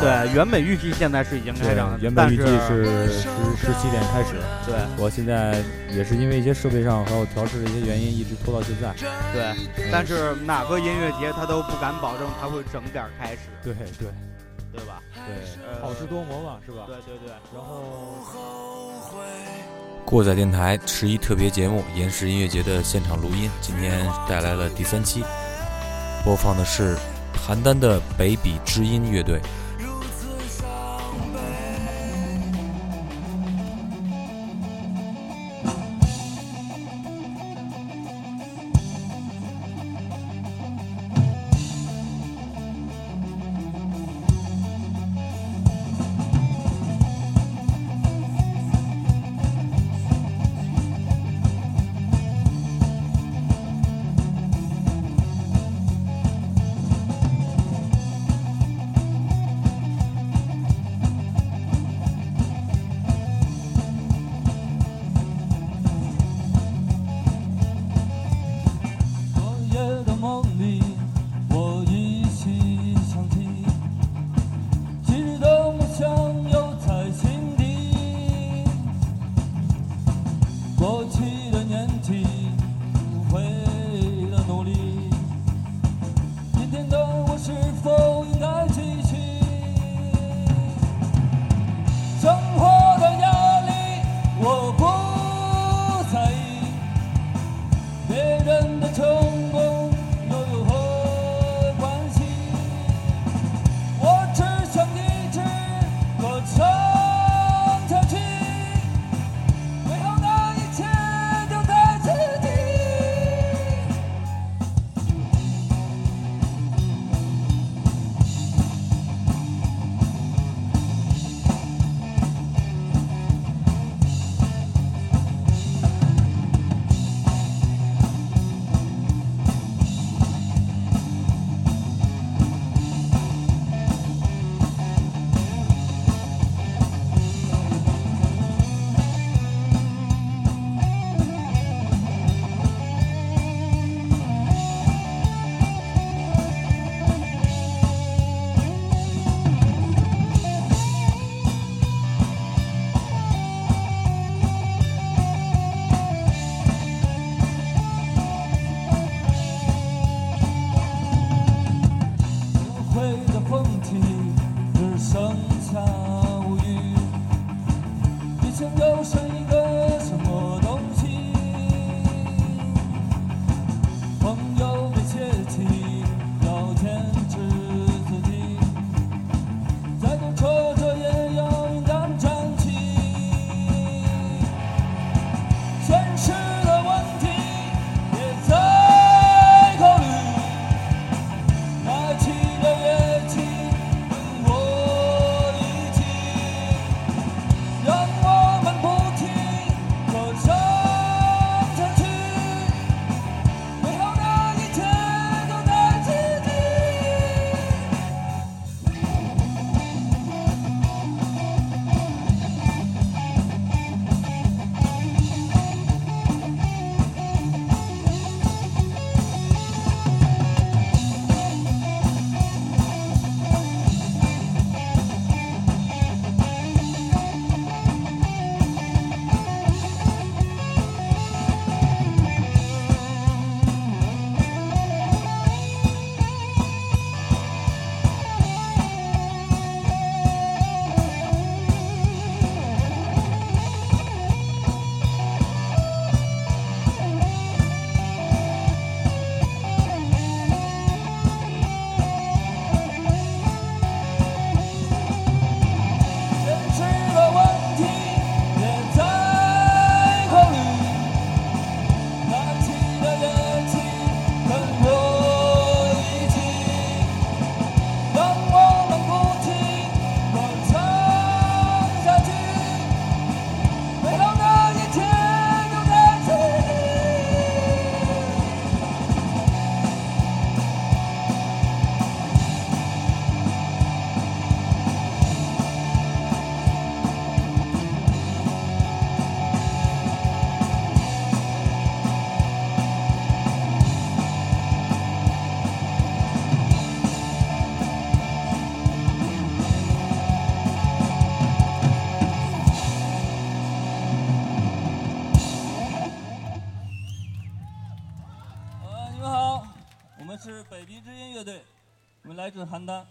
对，原本预计现在是已经开场，原本预计是十十七点开始。对，我现在也是因为一些设备上还有调试的一些原因，一直拖到现在。对，但是哪个音乐节他都不敢保证他会整点开始。对对，对吧？对，好事多磨嘛，是吧？对对对。然后，过载电台十一特别节目延时音乐节的现场录音，今天带来了第三期，播放的是邯郸的北比知音乐队。们是北鼻之音乐队，我们来自邯郸。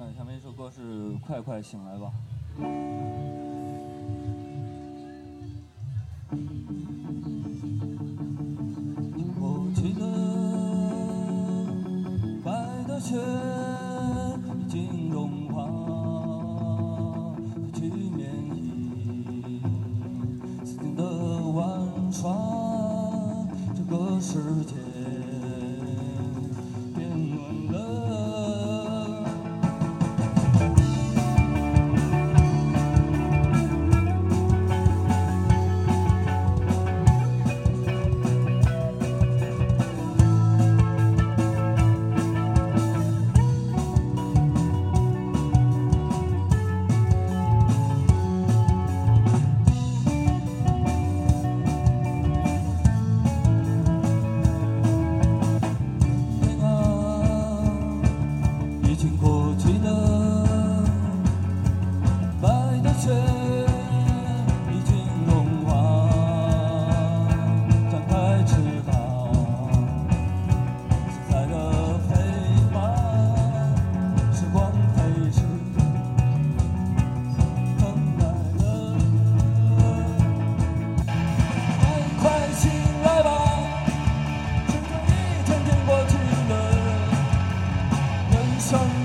嗯，下面一首歌是《快快醒来吧》。sun.